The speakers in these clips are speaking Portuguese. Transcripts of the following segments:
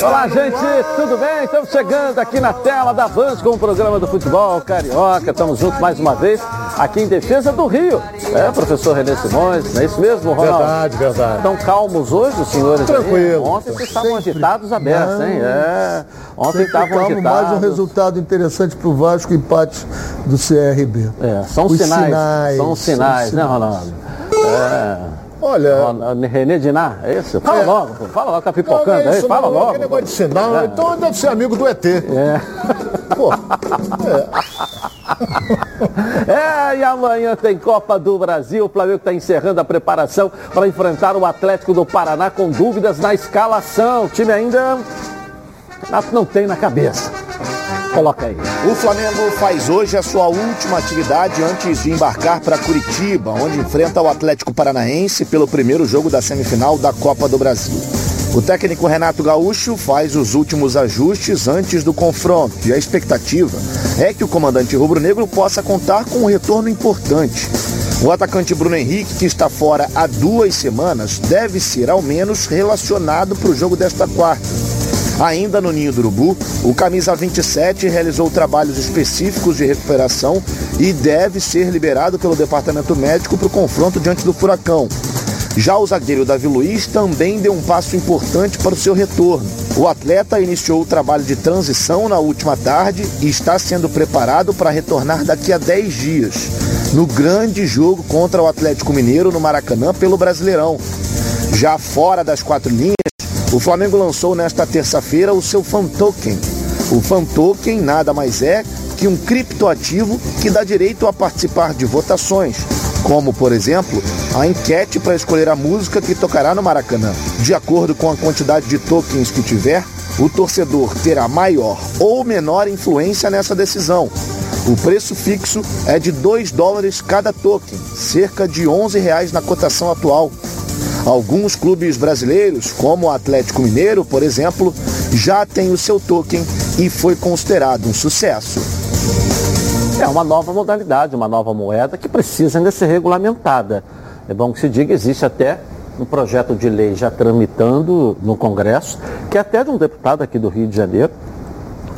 Olá, gente, tudo bem? Estamos chegando aqui na tela da Band com o programa do futebol carioca. Estamos juntos mais uma vez aqui em defesa do Rio. É, professor René Simões, não é isso mesmo, Ronaldo? Verdade, verdade. Estão calmos hoje, os senhores? Tranquilo. Aí? Ontem vocês estavam agitados a beça, hein? É. Ontem estavam agitados. mais um resultado interessante para o Vasco, empate do CRB. É, são Os sinais, sinais, São sinais, são né, sinais. Ronaldo? É. Olha, René Dinar, é isso? Fala É. logo, pô, fala logo, tá pipocando não é aí, isso fala não, logo. Que negócio de sinal, então deve ser amigo do ET. É. Pô, É, e amanhã tem Copa do Brasil. O Flamengo está encerrando a preparação para enfrentar o Atlético do Paraná com dúvidas na escalação. O time ainda não tem na cabeça. Coloca aí. O Flamengo faz hoje a sua última atividade antes de embarcar para Curitiba, onde enfrenta o Atlético Paranaense pelo primeiro jogo da semifinal da Copa do Brasil. O técnico Renato Gaúcho faz os últimos ajustes antes do confronto e a expectativa é que o comandante rubro-negro possa contar com um retorno importante. O atacante Bruno Henrique, que está fora há duas semanas, deve ser ao menos relacionado para o jogo desta quarta. Ainda no Ninho do Urubu, o camisa 27 realizou trabalhos específicos de recuperação e deve ser liberado pelo departamento médico para o confronto diante do Furacão. Já o zagueiro Davi Luiz também deu um passo importante para o seu retorno. O atleta iniciou o trabalho de transição na última tarde e está sendo preparado para retornar daqui a 10 dias, no grande jogo contra o Atlético Mineiro no Maracanã pelo Brasileirão. Já fora das quatro linhas, o Flamengo lançou nesta terça-feira o seu Fan Token. O Fan Token nada mais é que um criptoativo que dá direito a participar de votações, como, por exemplo, a enquete para escolher a música que tocará no Maracanã. De acordo com a quantidade de tokens que tiver, o torcedor terá maior ou menor influência nessa decisão. O preço fixo é de 2 dólares cada token, cerca de 11 reais na cotação atual. Alguns clubes brasileiros, como o Atlético Mineiro, por exemplo, já têm o seu token e foi considerado um sucesso. É uma nova modalidade, uma nova moeda que precisa ainda ser regulamentada. É bom que se diga, existe até um projeto de lei já tramitando no Congresso, que é até de um deputado aqui do Rio de Janeiro,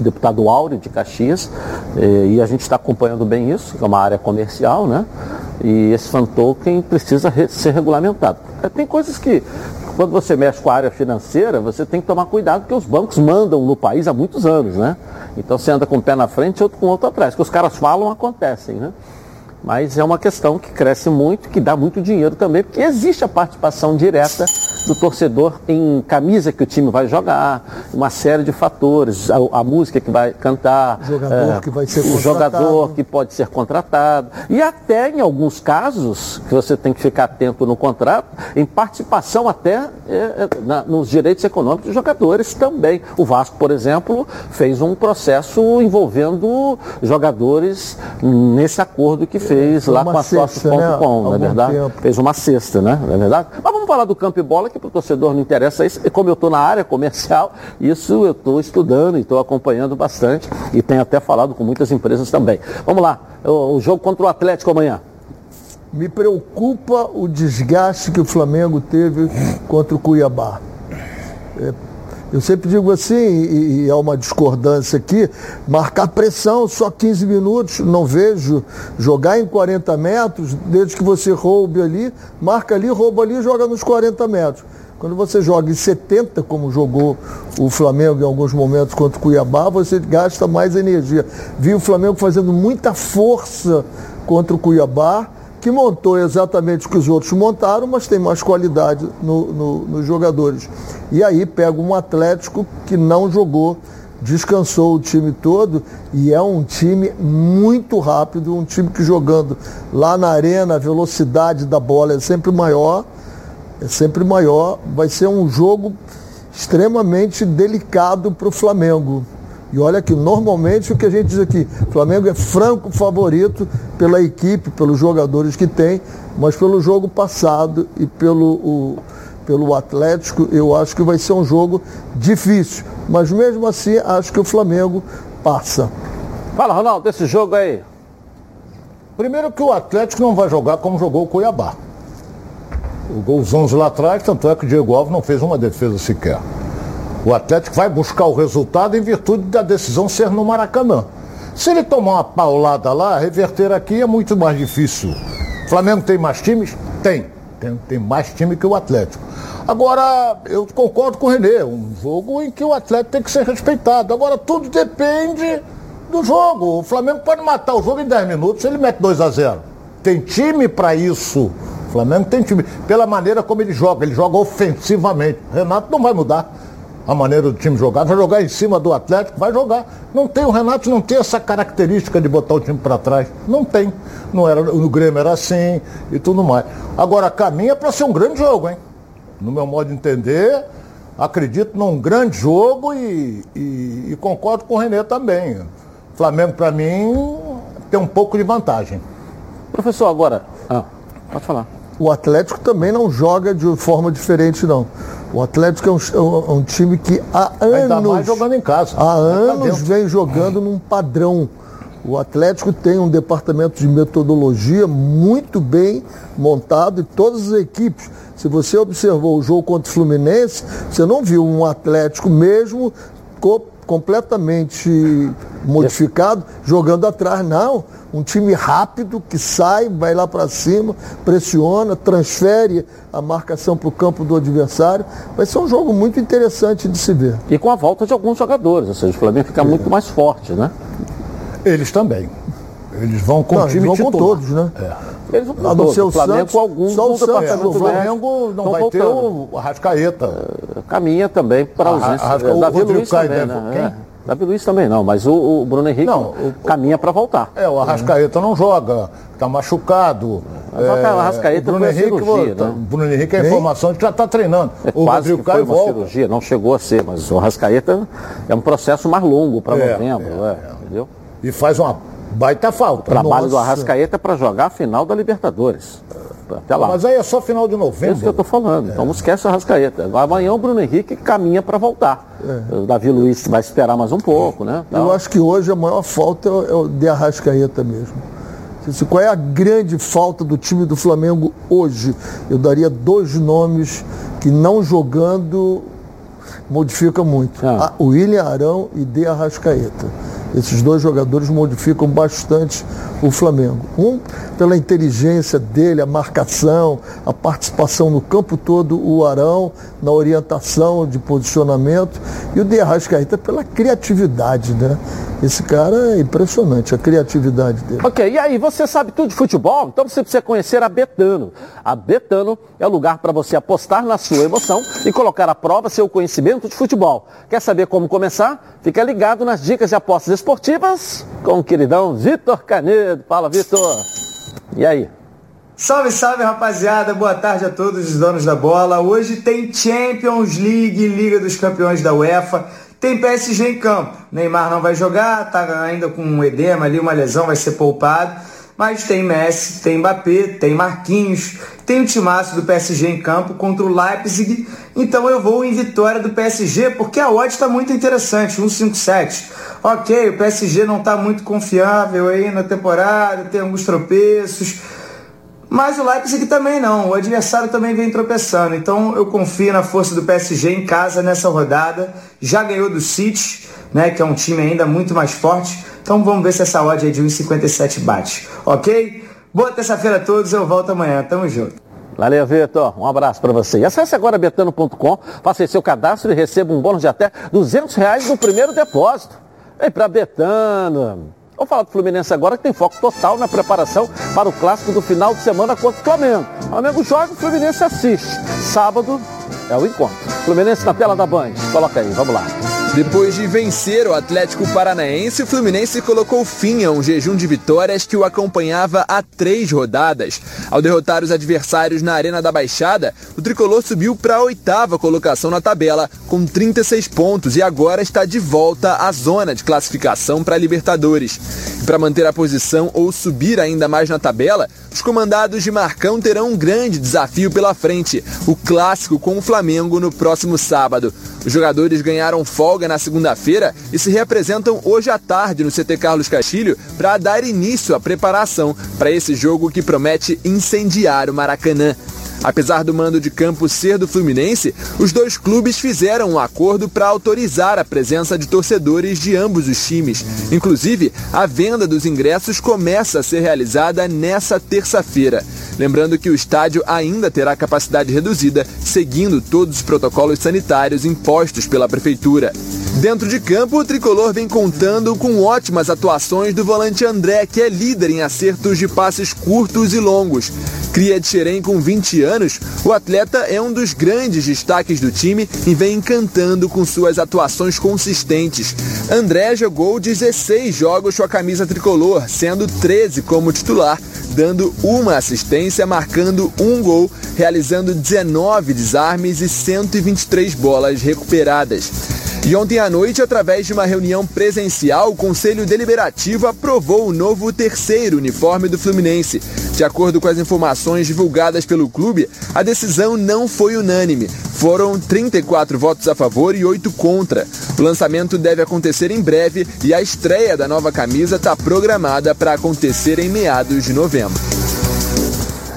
deputado Áureo de Caxias, eh, e a gente está acompanhando bem isso, que é uma área comercial, né? E esse fan token precisa re- ser regulamentado. Eh, Tem coisas que, quando você mexe com a área financeira, você tem que tomar cuidado, porque os bancos mandam no país há muitos anos, né? Então você anda com um pé na frente e outro com o outro atrás. O que os caras falam acontecem, né? Mas é uma questão que cresce muito, que dá muito dinheiro também, porque existe a participação direta do torcedor em camisa que o time vai jogar, uma série de fatores, a, a música que vai cantar, O jogador que vai ser o jogador que pode ser contratado, e até em alguns casos, que você tem que ficar atento no contrato, em participação até é, é, na- nos direitos econômicos dos jogadores também. O Vasco, por exemplo, fez um processo envolvendo jogadores nesse acordo que fez Foi lá com a cesta, sócios.com, né? não é verdade? tempo. Fez uma cesta, né? Não é verdade? Mas vamos falar do campo e bola, que para o torcedor não interessa isso. E como eu estou na área comercial, isso eu estou estudando e estou acompanhando bastante. E tenho até falado com muitas empresas também. Vamos lá, o, o jogo contra o Atlético amanhã. Me preocupa o desgaste que o Flamengo teve contra o Cuiabá. É, eu sempre digo assim, e, e há uma discordância aqui, marcar pressão só 15 minutos, não vejo jogar em 40 metros, desde que você roube ali, marca ali, rouba ali joga nos 40 metros. Quando você joga em 70, como jogou o Flamengo em alguns momentos contra o Cuiabá, você gasta mais energia. Vi o Flamengo fazendo muita força contra o Cuiabá, que montou exatamente o que os outros montaram, mas tem mais qualidade no- no- nos jogadores. E aí pega um Atlético que não jogou, descansou o time todo e é um time muito rápido, um time que jogando lá na arena, a velocidade da bola é sempre maior, é sempre maior. Vai ser um jogo extremamente delicado para o Flamengo. E olha que normalmente o que a gente diz aqui, Flamengo é franco favorito pela equipe, pelos jogadores que tem, mas pelo jogo passado e pelo, o- pelo Atlético, eu acho que vai ser um jogo difícil. Mas mesmo assim, acho que o Flamengo passa. Fala, Ronaldo, desse jogo aí. Primeiro que o Atlético não vai jogar como jogou o Cuiabá. O gol 11 lá atrás, tanto é que o Diego Alves não fez uma defesa sequer. O Atlético vai buscar o resultado em virtude da decisão ser no Maracanã. Se ele tomar uma paulada lá, reverter aqui é muito mais difícil. O Flamengo tem mais times? Tem. Tem, tem mais time que o Atlético. Agora, eu concordo com o Renê, um jogo em que o Atlético tem que ser respeitado. Agora, tudo depende do jogo. O Flamengo pode matar o jogo em 10 minutos, ele mete 2 a 0 Tem time para isso. O Flamengo tem time. Pela maneira como ele joga, ele joga ofensivamente. Renato não vai mudar a maneira do time jogar, vai jogar em cima do Atlético, vai jogar. Não tem, o Renato não tem essa característica de botar o time para trás. Não tem. Não era, no Grêmio era assim e tudo mais. Agora caminha para ser um grande jogo, hein? No meu modo de entender, acredito num grande jogo e, e, e concordo com o Renê também. Flamengo, para mim, tem um pouco de vantagem. Professor, agora. Ah, pode falar. O Atlético também não joga de forma diferente, não. O Atlético é um, é um time que há anos. Ainda mais jogando em casa. Há anos vem jogando num padrão. O Atlético tem um departamento de metodologia muito bem montado e todas as equipes. Se você observou o jogo contra o Fluminense, você não viu um Atlético mesmo completamente modificado jogando atrás, não um time rápido que sai, vai lá para cima, pressiona, transfere a marcação para o campo do adversário. Vai ser um jogo muito interessante de se ver. E com a volta de alguns jogadores, ou seja, o Flamengo fica é. muito mais forte, né? Eles também. Eles vão com não, o time eles vão com todos, né? É. Eles vão com todos. O Flamengo Santos, com alguns só o, Santos, é, o Flamengo não vai voltando. ter o Arrascaeta. Caminha também para a ausência. Arrasca, o Davi Luiz também, né? É. Davi Luiz também não, mas o, o Bruno Henrique não, o, caminha para voltar. É, o Arrascaeta não joga, está machucado. Mas é, o Arrascaeta o Bruno Henrique, cirurgia, né? Bruno Henrique é a informação de que já está treinando. É o quase Rodrigo que foi uma volta. cirurgia, não chegou a ser, mas o Arrascaeta é um processo mais longo para é, novembro, é, é, entendeu? E faz uma baita falta. O trabalho Nossa. do Arrascaeta para jogar a final da Libertadores até lá. Mas aí é só final de novembro. É isso que eu estou falando. É. Então não esquece o Arrascaeta. Amanhã o Bruno Henrique caminha para voltar. É. O Davi Luiz vai esperar mais um pouco, né? Então... Eu acho que hoje a maior falta é o de Arrascaeta mesmo. Qual é a grande falta do time do Flamengo hoje? Eu daria dois nomes que não jogando modifica muito. Ah. O William Arão e De Arrascaeta. Esses dois jogadores modificam bastante o Flamengo. Um, pela inteligência dele, a marcação, a participação no campo todo, o Arão, na orientação de posicionamento, e o De Arrascaeta pela criatividade, né? Esse cara é impressionante, a criatividade dele. Ok, e aí, você sabe tudo de futebol? Então você precisa conhecer a Betano. A Betano é o lugar para você apostar na sua emoção e colocar à prova seu conhecimento de futebol. Quer saber como começar? Fica ligado nas dicas de apostas esportivas com o queridão Vitor Canedo. Fala, Vitor. E aí? Salve, salve, rapaziada. Boa tarde a todos os donos da bola. Hoje tem Champions League, Liga dos Campeões da UEFA. Tem PSG em campo. Neymar não vai jogar, tá ainda com um edema ali, uma lesão, vai ser poupado. Mas tem Messi, tem Mbappé, tem Marquinhos, tem o timaço do PSG em campo contra o Leipzig. Então eu vou em vitória do PSG porque a odd está muito interessante, 1,57. Ok, o PSG não está muito confiável aí na temporada, tem alguns tropeços. Mas o Leipzig também não, o adversário também vem tropeçando. Então eu confio na força do PSG em casa nessa rodada. Já ganhou do City, né, que é um time ainda muito mais forte. Então vamos ver se essa odd aí de 1,57 bate. Ok? Boa terça-feira a todos, eu volto amanhã. Tamo junto. Valeu, Vitor. Um abraço para você. E acesse agora betano.com, faça seu cadastro e receba um bônus de até 200 reais no primeiro depósito. Vem para Betano. Vamos falar do Fluminense agora, que tem foco total na preparação para o clássico do final de semana contra o Flamengo. O Flamengo joga, o Fluminense assiste. Sábado é o encontro. Fluminense na tela da Band. Coloca aí, vamos lá. Depois de vencer o Atlético Paranaense, o Fluminense colocou fim a um jejum de vitórias que o acompanhava há três rodadas. Ao derrotar os adversários na Arena da Baixada, o tricolor subiu para a oitava colocação na tabela, com 36 pontos e agora está de volta à zona de classificação para a Libertadores. Para manter a posição ou subir ainda mais na tabela, os comandados de Marcão terão um grande desafio pela frente: o clássico com o Flamengo no próximo sábado. Os jogadores ganharam folga na segunda-feira e se reapresentam hoje à tarde no CT Carlos Castilho para dar início à preparação para esse jogo que promete incendiar o Maracanã. Apesar do mando de campo ser do Fluminense, os dois clubes fizeram um acordo para autorizar a presença de torcedores de ambos os times. Inclusive, a venda dos ingressos começa a ser realizada nessa terça-feira. Lembrando que o estádio ainda terá capacidade reduzida, seguindo todos os protocolos sanitários impostos pela prefeitura. Dentro de campo, o tricolor vem contando com ótimas atuações do volante André, que é líder em acertos de passes curtos e longos. Cria de Xerém com 20 anos, o atleta é um dos grandes destaques do time e vem encantando com suas atuações consistentes. André jogou 16 jogos com a camisa tricolor, sendo 13 como titular, dando uma assistência, marcando um gol, realizando 19 desarmes e 123 bolas recuperadas. E ontem à noite, através de uma reunião presencial, o Conselho Deliberativo aprovou o novo terceiro uniforme do Fluminense. De acordo com as informações divulgadas pelo clube, a decisão não foi unânime. Foram 34 votos a favor e 8 contra. O lançamento deve acontecer em breve e a estreia da nova camisa está programada para acontecer em meados de novembro.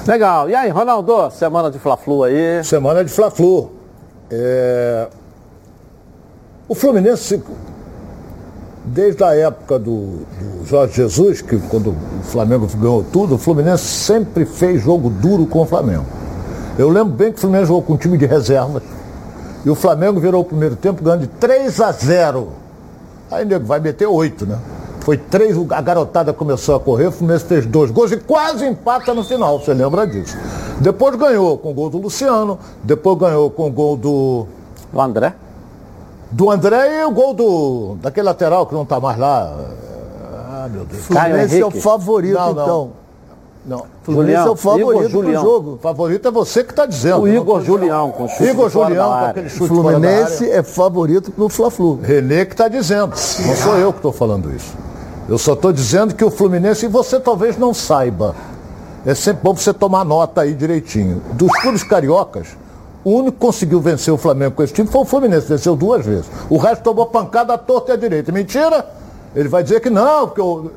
Legal. E aí, Ronaldo, semana de Fla-Flu aí? Semana de Fla-Flu. É... O Fluminense, desde a época do, do, Jorge Jesus, que quando o Flamengo ganhou tudo, o Fluminense sempre fez jogo duro com o Flamengo. Eu lembro bem que o Fluminense jogou com um time de reservas. E o Flamengo virou o primeiro tempo ganhando de 3 a 0. Aí nego vai meter 8, né? Foi três, a garotada começou a correr, o Fluminense fez dois gols e quase empata no final, você lembra disso. Depois ganhou com o gol do Luciano, depois ganhou com o gol do. O André? Do André e o gol do, daquele lateral que não está mais lá. Ah, meu Deus. Fluminense é o favorito, não, não. então. Não. Fluminense é o favorito do jogo. Favorito é você que está dizendo. O Igor Julião, com chute Igor Julião, com aquele chute Fluminense é favorito no Fla-Flu. Renê que está dizendo. Não sou eu que estou falando isso. Eu só estou dizendo que o Fluminense, e você talvez não saiba, é sempre bom você tomar nota aí direitinho. Dos clubes cariocas, o único que conseguiu vencer o Flamengo com esse time foi o Fluminense, venceu duas vezes. O resto tomou pancada à torta e à direita. Mentira! Ele vai dizer que não, porque o.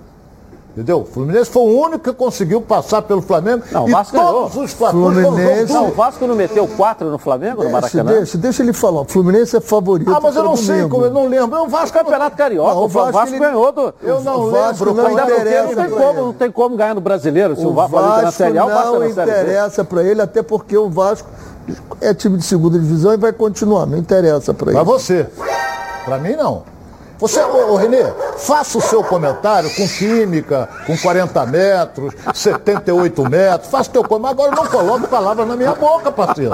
Entendeu? O Fluminense foi o único que conseguiu passar pelo Flamengo. Não, o Vasco todos ganhou. os Fluminense... Não, o Vasco não meteu quatro no Flamengo, no Maracanã? Deixa, deixa ele falar. O Fluminense é favorito. Ah, mas eu não sei, como, eu não lembro. O Vasco é Campeonato Carioca. Não, o Vasco, o Vasco ele... ganhou do. Eu não o Vasco lembro. Não, interessa não, tem como, não tem como ganhar no brasileiro. Se o, o Vasco, Vasco na Série A, o Vasco não interessa para ele, até porque o Vasco é time de segunda divisão e vai continuar, não interessa para ele. Para você. Para mim, não. Você, ô, ô, Renê, faça o seu comentário com química, com 40 metros, 78 metros, faça o teu comentário. Agora não coloque palavras na minha boca, parceiro.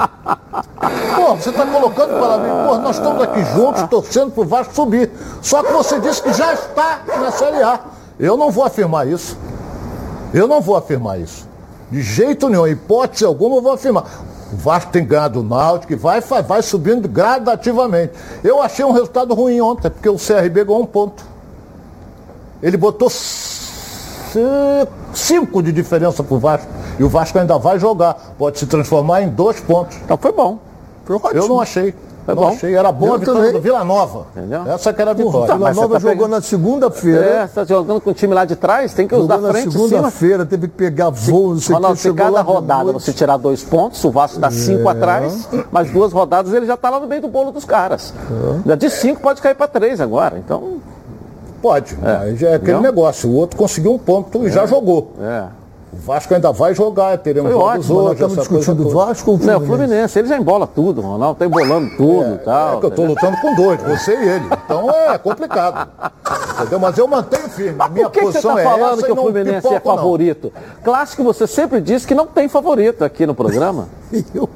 Pô, você está colocando palavras. Pô, nós estamos aqui juntos, torcendo pro Vasco subir. Só que você disse que já está na Série A. Eu não vou afirmar isso. Eu não vou afirmar isso. De jeito nenhum, hipótese alguma, eu vou afirmar. O Vasco tem ganhado o Náutico e vai, vai subindo gradativamente. Eu achei um resultado ruim ontem, porque o CRB ganhou um ponto. Ele botou cinco de diferença para o Vasco. E o Vasco ainda vai jogar. Pode se transformar em dois pontos. Então foi bom. Foi Eu não achei. É bom. Achei, era boa a vitória também. do Vila Nova. Entendeu? Essa que era a vitória. Tá, Vila Nova tá jogou pegando... na segunda-feira. É, você tá jogando com o time lá de trás, tem que usar jogou frente na segunda-feira, teve que pegar voo, não sei o que. Se cada rodada você tirar dois pontos, o Vasco dá cinco é. atrás, mas duas rodadas ele já está lá no meio do bolo dos caras. É. De cinco pode cair para três agora, então... Pode, é. mas é aquele negócio. O outro conseguiu um ponto e já é. jogou. É. O Vasco ainda vai jogar, teremos Foi jogos ótimo, outros. Estamos discutindo o Vasco ou o Fluminense? Não, o Fluminense, ele já embola tudo, o Ronaldo tá embolando tudo é, e tal. É que eu estou lutando com dois, você e ele. Então é complicado. Entendeu? Mas eu mantenho firme. A minha por que posição que você tá é falando que o Fluminense pipoco, é favorito? Não. Clássico, você sempre disse que não tem favorito aqui no programa. eu?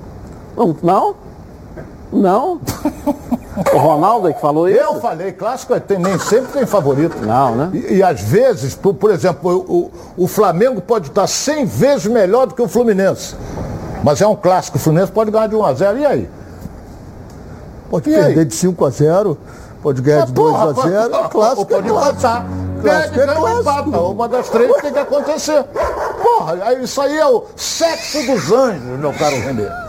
Não? Não? Não? O Ronaldo é que falou isso? Eu falei, clássico é, tem, nem sempre tem favorito. Não, né? E, e às vezes, por, por exemplo, o, o, Flamengo pode estar 100 vezes melhor do que o Fluminense. Mas é um clássico, o Fluminense pode ganhar de 1 a 0 e aí? Pode e perder aí? de 5 a 0 pode ganhar de 2 a 0 clássico pode é empatar. Perde, é ganha empata. Uma das três tem que acontecer. Porra, isso aí é o sexo dos anjos, meu caro Renê.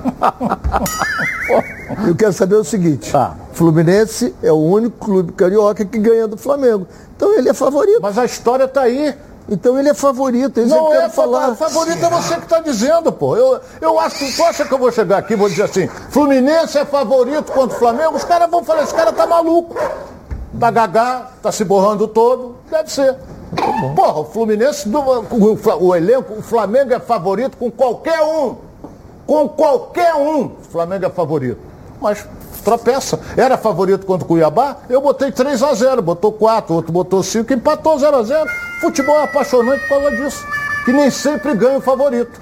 Eu quero saber o seguinte: ah. Fluminense é o único clube carioca que ganha do Flamengo. Então ele é favorito. Mas a história está aí. Então ele é favorito, é isso Não eu é falar. favorito, é você que está dizendo, pô. Eu, eu acho que tu acha que eu vou chegar aqui e vou dizer assim, Fluminense é favorito contra o Flamengo, os caras vão falar, esse cara tá maluco. Tá gagá, tá se borrando todo. Deve ser. Porra, o Fluminense, do- o, o elenco, o Flamengo é favorito com qualquer um. Com qualquer um, o Flamengo é favorito. Mas tropeça. Era favorito contra o Cuiabá, eu botei 3 a 0 botou 4, outro botou 5, empatou 0 a 0 Futebol é apaixonante por causa disso. Que nem sempre ganha o favorito.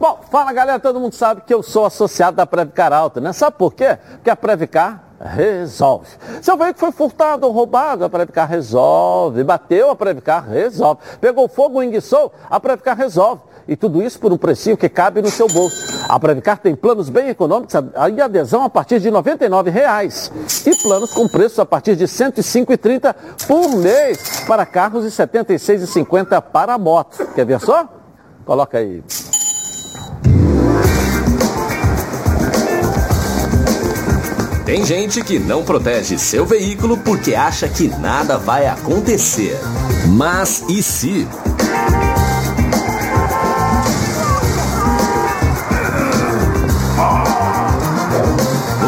Bom, fala galera, todo mundo sabe que eu sou associado da Previcar Alta, né? Sabe por quê? Porque a Previcar resolve. Seu veículo foi furtado ou roubado, a Previcar resolve. Bateu, a Previcar resolve. Pegou fogo, enguiçou, a Previcar resolve. E tudo isso por um precinho que cabe no seu bolso. A Previcar tem planos bem econômicos e adesão a partir de 99 reais. E planos com preço a partir de R$ 105,30 por mês para carros e R$ 76,50 para moto. Quer ver só? Coloca aí. Tem gente que não protege seu veículo porque acha que nada vai acontecer. Mas e se?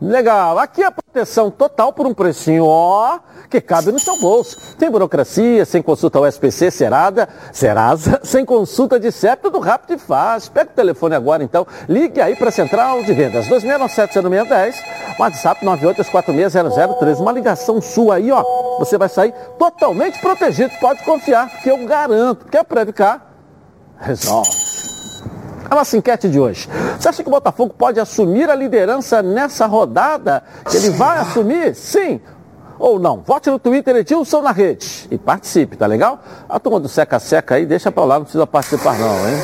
Legal, aqui a proteção total por um precinho, ó, que cabe no seu bolso. Sem burocracia, sem consulta ao SPC, Serada, Serasa, sem consulta de CEP, tudo rápido e fácil. Pega o telefone agora então, ligue aí para a Central de Vendas, 2697-0610, WhatsApp 982460013, uma ligação sua aí, ó, você vai sair totalmente protegido, pode confiar, porque eu garanto. Que a Previcar resolve. A nossa enquete de hoje. Você acha que o Botafogo pode assumir a liderança nessa rodada? Que ele vai assumir? Sim ou não? Vote no Twitter Edilson na rede e participe, tá legal? A turma do Seca Seca aí, deixa pra lá, não precisa participar não, hein?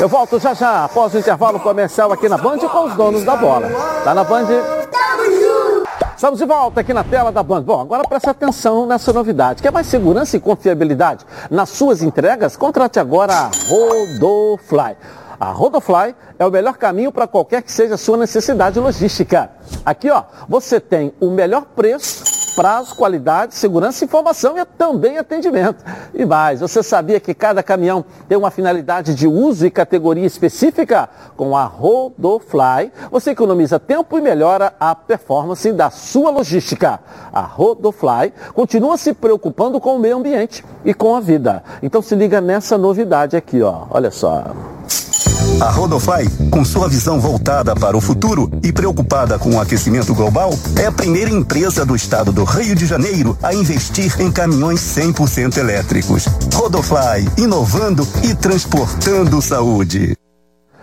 Eu volto já já, após o intervalo comercial aqui na Band com os donos da bola. Tá na Band? Estamos de volta aqui na tela da Band. Bom, agora presta atenção nessa novidade. Quer mais segurança e confiabilidade nas suas entregas? Contrate agora a Rodofly. A Rodofly é o melhor caminho para qualquer que seja a sua necessidade logística. Aqui, ó, você tem o melhor preço, prazo, qualidade, segurança, informação e também atendimento. E mais, você sabia que cada caminhão tem uma finalidade de uso e categoria específica? Com a Rodofly, você economiza tempo e melhora a performance da sua logística. A Rodofly continua se preocupando com o meio ambiente e com a vida. Então se liga nessa novidade aqui, ó. Olha só. A Rodofly, com sua visão voltada para o futuro e preocupada com o aquecimento global, é a primeira empresa do estado do Rio de Janeiro a investir em caminhões 100% elétricos. Rodofly, inovando e transportando saúde.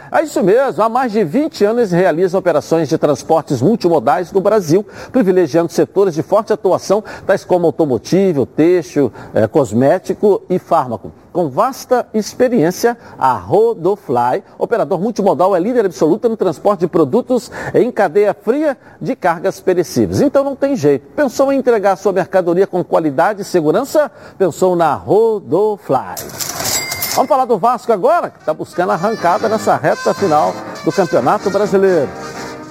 É isso mesmo, há mais de 20 anos realiza operações de transportes multimodais no Brasil, privilegiando setores de forte atuação, tais como automotivo, têxtil, eh, cosmético e fármaco. Com vasta experiência, a Rodofly, operador multimodal, é líder absoluta no transporte de produtos em cadeia fria de cargas perecíveis. Então não tem jeito. Pensou em entregar sua mercadoria com qualidade e segurança? Pensou na Rodofly. Vamos falar do Vasco agora, que está buscando arrancada nessa reta final do Campeonato Brasileiro.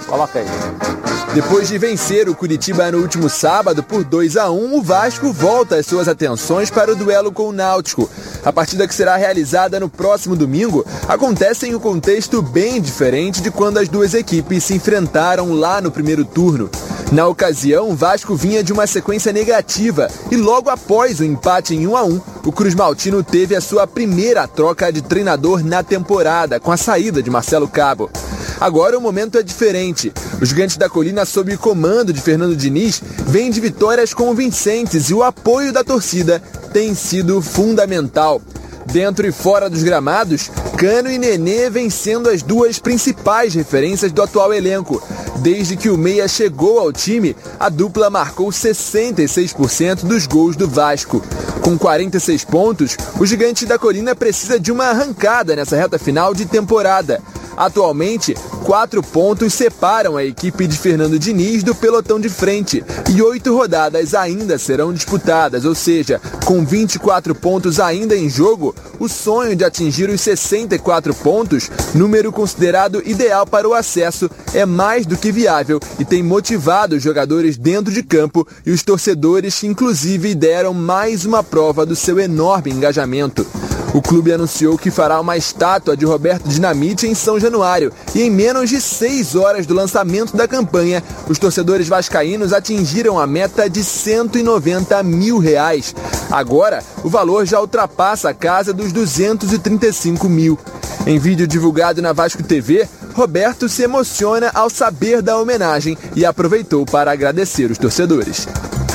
Coloca aí. Depois de vencer o Curitiba no último sábado por 2 a 1, o Vasco volta as suas atenções para o duelo com o Náutico. A partida que será realizada no próximo domingo acontece em um contexto bem diferente de quando as duas equipes se enfrentaram lá no primeiro turno. Na ocasião, o Vasco vinha de uma sequência negativa e logo após o empate em 1 a 1, o Cruz Maltino teve a sua primeira troca de treinador na temporada, com a saída de Marcelo Cabo. Agora o momento é diferente. Os Gigantes da Colina, sob comando de Fernando Diniz, vêm de vitórias convincentes e o apoio da torcida tem sido fundamental. Dentro e fora dos gramados, Cano e Nenê vêm sendo as duas principais referências do atual elenco. Desde que o Meia chegou ao time, a dupla marcou 66% dos gols do Vasco. Com 46 pontos, o gigante da colina precisa de uma arrancada nessa reta final de temporada. Atualmente, quatro pontos separam a equipe de Fernando Diniz do pelotão de frente e oito rodadas ainda serão disputadas, ou seja, com 24 pontos ainda em jogo, o sonho de atingir os 64 pontos, número considerado ideal para o acesso, é mais do que viável e tem motivado os jogadores dentro de campo e os torcedores que, inclusive, deram mais uma prova do seu enorme engajamento. O clube anunciou que fará uma estátua de Roberto Dinamite em São Januário e em menos de seis horas do lançamento da campanha, os torcedores vascaínos atingiram a meta de 190 mil reais. Agora, o valor já ultrapassa a casa dos 235 mil. Em vídeo divulgado na Vasco TV, Roberto se emociona ao saber da homenagem e aproveitou para agradecer os torcedores.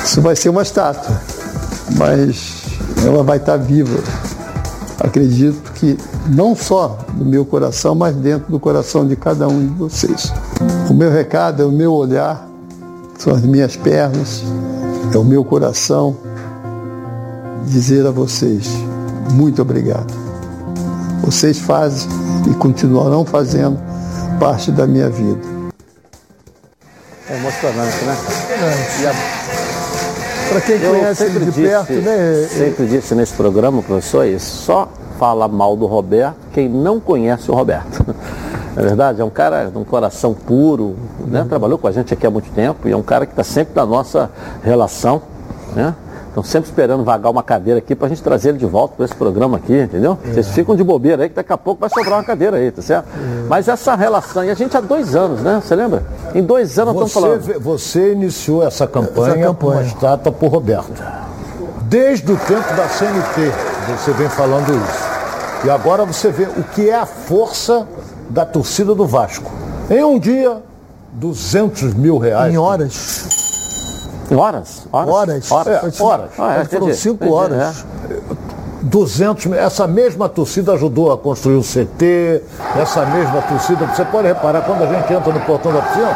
Isso vai ser uma estátua, mas ela vai estar viva acredito que não só no meu coração, mas dentro do coração de cada um de vocês. O meu recado é o meu olhar, são as minhas pernas, é o meu coração dizer a vocês muito obrigado. Vocês fazem e continuarão fazendo parte da minha vida. É emocionante, né? É. Para quem eu conhece de disse, perto, né? Sempre disse nesse programa, professor, isso só fala mal do Roberto quem não conhece o Roberto. Na é verdade, é um cara de um coração puro, né? trabalhou com a gente aqui há muito tempo e é um cara que está sempre na nossa relação. Né? Estão sempre esperando vagar uma cadeira aqui para a gente trazer ele de volta para esse programa aqui, entendeu? É. Vocês ficam de bobeira aí que daqui a pouco vai sobrar uma cadeira aí, tá certo? É. Mas essa relação, e a gente há dois anos, né? Você lembra? Em dois anos estamos falando. Você iniciou essa campanha, essa campanha. com uma estátua por Roberto. Desde o tempo da CNT, você vem falando isso. E agora você vê o que é a força da torcida do Vasco. Em um dia, 200 mil reais. Em horas. Horas? Horas. Horas. horas. É, horas. Ah, é, foram cinco entendi, horas. É. 200 mil. Essa mesma torcida ajudou a construir o CT, essa mesma torcida. Você pode reparar, quando a gente entra no portão da piscina,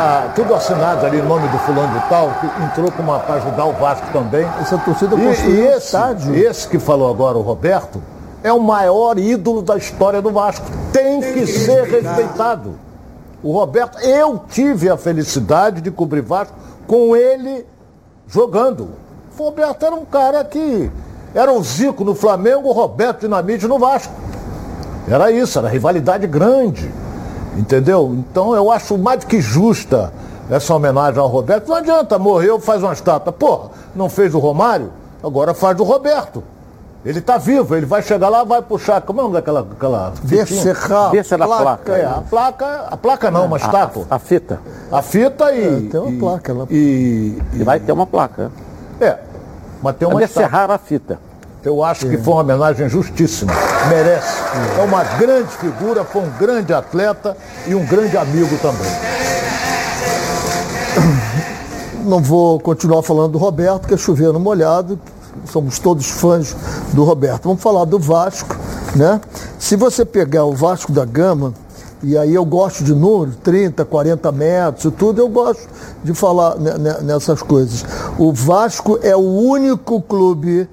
ah, tudo assinado ali em nome do fulano de tal, que entrou com uma para ajudar o Vasco também. Essa torcida construiu e, e esse, estádio. Esse que falou agora, o Roberto, é o maior ídolo da história do Vasco. Tem que ser respeitado. O Roberto, eu tive a felicidade de cobrir Vasco com ele jogando. O Roberto era um cara que era o Zico no Flamengo, o Roberto Dinamite no Vasco. Era isso, era rivalidade grande. Entendeu? Então eu acho mais que justa essa homenagem ao Roberto. Não adianta, morreu, faz uma estátua. Porra, não fez o Romário, agora faz do Roberto. Ele está vivo, ele vai chegar lá, vai puxar. Como é o nome daquela. Aquela Descerrar. Descer a placa. É, a placa. A placa não, uma estátua. A, a, fita. A fita e. É, tem uma e, placa lá. E, e, vai ter uma placa. É. Mas tem uma. Descerrar a fita. Eu acho é. que foi uma homenagem justíssima. Merece. É. é uma grande figura, foi um grande atleta e um grande amigo também. Não vou continuar falando do Roberto, que é chovendo molhado, somos todos fãs do Roberto. Vamos falar do Vasco, né? Se você pegar o Vasco da Gama, e aí eu gosto de números, 30, 40 metros tudo, eu gosto de falar nessas coisas. O Vasco é o único clube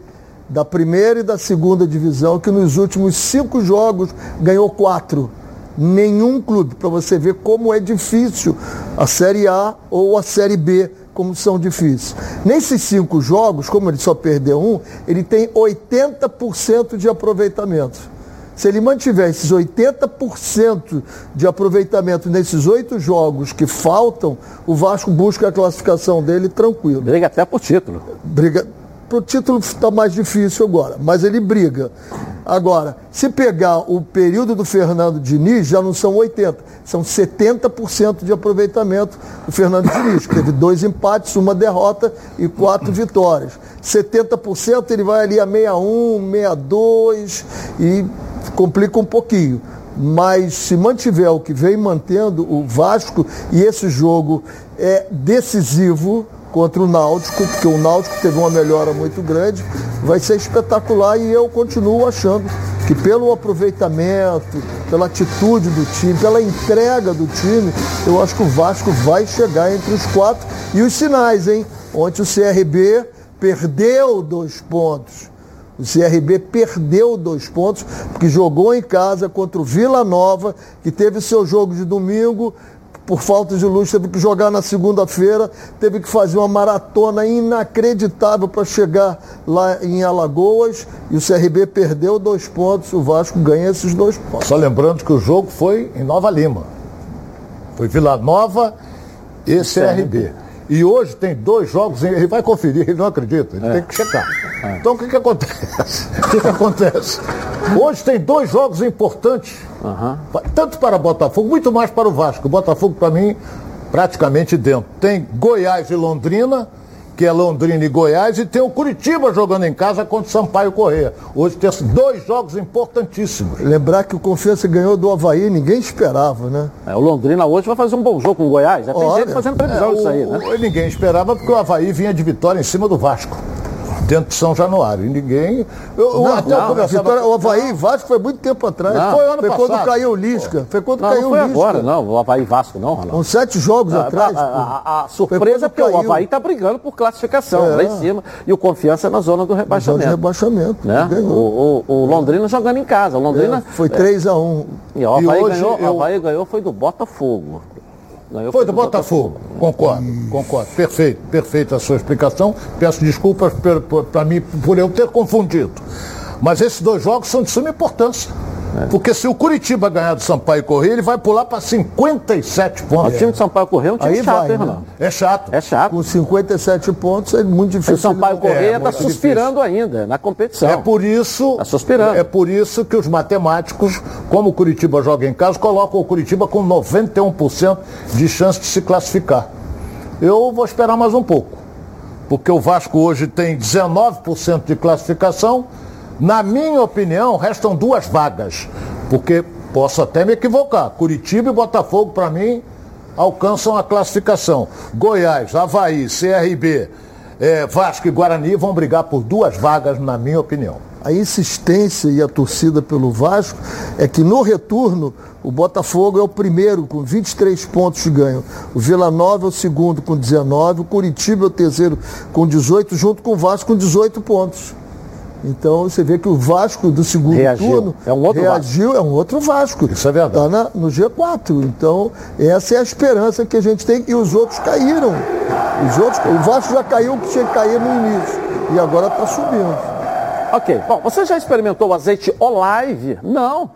da primeira e da segunda divisão que nos últimos cinco jogos ganhou quatro. Nenhum clube, para você ver como é difícil a Série A ou a Série B como são difíceis. Nesses cinco jogos, como ele só perdeu um, ele tem 80% de aproveitamento. Se ele mantiver esses 80% de aproveitamento nesses oito jogos que faltam, o Vasco busca a classificação dele tranquilo. Briga até por título. Briga para o título está mais difícil agora, mas ele briga. Agora, se pegar o período do Fernando Diniz, já não são 80%, são 70% de aproveitamento do Fernando Diniz, que teve dois empates, uma derrota e quatro vitórias. 70% ele vai ali a 61, 62 e complica um pouquinho. Mas se mantiver o que vem mantendo o Vasco, e esse jogo é decisivo, contra o Náutico, porque o Náutico teve uma melhora muito grande, vai ser espetacular e eu continuo achando que pelo aproveitamento, pela atitude do time, pela entrega do time, eu acho que o Vasco vai chegar entre os quatro. E os sinais, hein? Ontem o CRB perdeu dois pontos. O CRB perdeu dois pontos, porque jogou em casa contra o Vila Nova, que teve seu jogo de domingo, por falta de luz, teve que jogar na segunda-feira, teve que fazer uma maratona inacreditável para chegar lá em Alagoas e o CRB perdeu dois pontos, o Vasco ganha esses dois pontos. Só lembrando que o jogo foi em Nova Lima. Foi Vila Nova e CRB. E hoje tem dois jogos, ele vai conferir, ele não acredita, ele é. tem que checar. É. Então o que, que acontece? o que, que acontece? Hoje tem dois jogos importantes, uhum. tanto para Botafogo, muito mais para o Vasco. O Botafogo, para mim, praticamente dentro. Tem Goiás e Londrina que é Londrina e Goiás, e tem o Curitiba jogando em casa contra o Sampaio Correia. Hoje tem dois jogos importantíssimos. Lembrar que o Confiança ganhou do Havaí, ninguém esperava, né? É, o Londrina hoje vai fazer um bom jogo com o Goiás. Já tem Olha, gente fazendo previsão é, disso aí, né? Ninguém esperava porque o Havaí vinha de vitória em cima do Vasco dentro de São Januário. E ninguém. Eu, não, até não, eu vitória, o Havaí Vasco foi muito tempo atrás. Não, foi ano foi passado. quando caiu o Lisca. Foi quando não, caiu não foi o Lisca. agora, não. O Havaí Vasco, não, Ronaldo. Com sete jogos ah, atrás. A, a, a surpresa é porque caiu. o Havaí está brigando por classificação é. lá em cima. E o confiança na zona do rebaixamento. zona de rebaixamento. Né? O, o, o, Londrina jogando em casa. O Londrina. É, foi 3x1. Um. E o Havaí, e hoje ganhou, eu... o Havaí ganhou foi do Botafogo. Foi, foi do, Botafogo. Botafogo. Concordo, concordo. Perfeito, perfeita a sua explicação. Peço desculpas para mim por eu ter confundido. Mas esses dois jogos são de suma importância. É. Porque se o Curitiba ganhar do Sampaio Correia, ele vai pular para 57 pontos. O time do Sampaio Correia é um time Aí chato, vai, hein, Ronaldo? É chato. É chato. Com 57 pontos é muito difícil. O Sampaio Correia está é, suspirando difícil. ainda na competição. É por isso. Tá suspirando. É por isso que os matemáticos, como o Curitiba joga em casa, colocam o Curitiba com 91% de chance de se classificar. Eu vou esperar mais um pouco. Porque o Vasco hoje tem 19% de classificação na minha opinião, restam duas vagas, porque posso até me equivocar. Curitiba e Botafogo, para mim, alcançam a classificação. Goiás, Havaí, CRB, é, Vasco e Guarani vão brigar por duas vagas, na minha opinião. A insistência e a torcida pelo Vasco é que no retorno o Botafogo é o primeiro com 23 pontos de ganho. O Vila Nova é o segundo com 19, o Curitiba é o terceiro com 18, junto com o Vasco com 18 pontos. Então você vê que o Vasco do segundo reagiu. turno é um outro reagiu, Vasco. é um outro Vasco. Isso é verdade. Está no G4. Então, essa é a esperança que a gente tem. E os outros caíram. Os outros, o Vasco já caiu que tinha que cair no início. E agora está subindo. Ok. Bom, você já experimentou o azeite Olive? Não.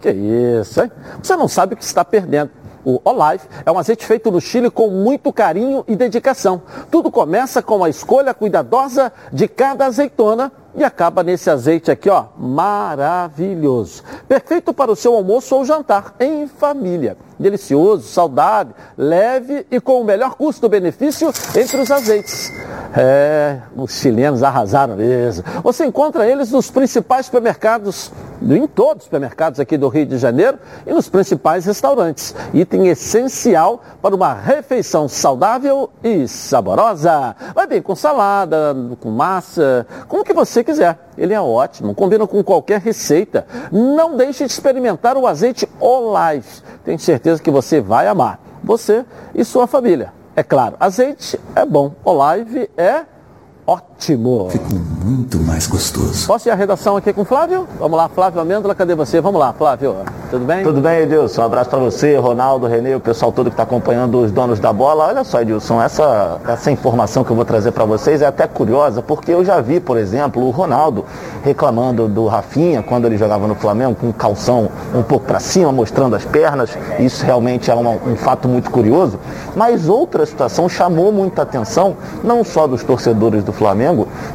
Que isso, hein? Você não sabe o que está perdendo. O Olive é um azeite feito no Chile com muito carinho e dedicação. Tudo começa com a escolha cuidadosa de cada azeitona e acaba nesse azeite aqui, ó, maravilhoso. Perfeito para o seu almoço ou jantar em família. Delicioso, saudável, leve e com o melhor custo-benefício entre os azeites. É, os chilenos arrasaram mesmo. Você encontra eles nos principais supermercados, em todos os supermercados aqui do Rio de Janeiro e nos principais restaurantes. Item essencial para uma refeição saudável e saborosa. Vai bem com salada, com massa, com o que você quiser. Ele é ótimo, combina com qualquer receita. Não deixe de experimentar o azeite Olive. Tenho certeza que você vai amar. Você e sua família. É claro, azeite é bom, Olive é ótimo. Ficou muito mais gostoso. Posso ir à redação aqui com o Flávio? Vamos lá, Flávio Amêndola, cadê você? Vamos lá, Flávio. Tudo bem? Tudo bem, Edilson. Um abraço para você, Ronaldo, Renê, o pessoal todo que está acompanhando os donos da bola. Olha só, Edilson, essa, essa informação que eu vou trazer para vocês é até curiosa, porque eu já vi, por exemplo, o Ronaldo reclamando do Rafinha quando ele jogava no Flamengo, com calção um pouco para cima, mostrando as pernas. Isso realmente é uma, um fato muito curioso. Mas outra situação chamou muita atenção, não só dos torcedores do Flamengo,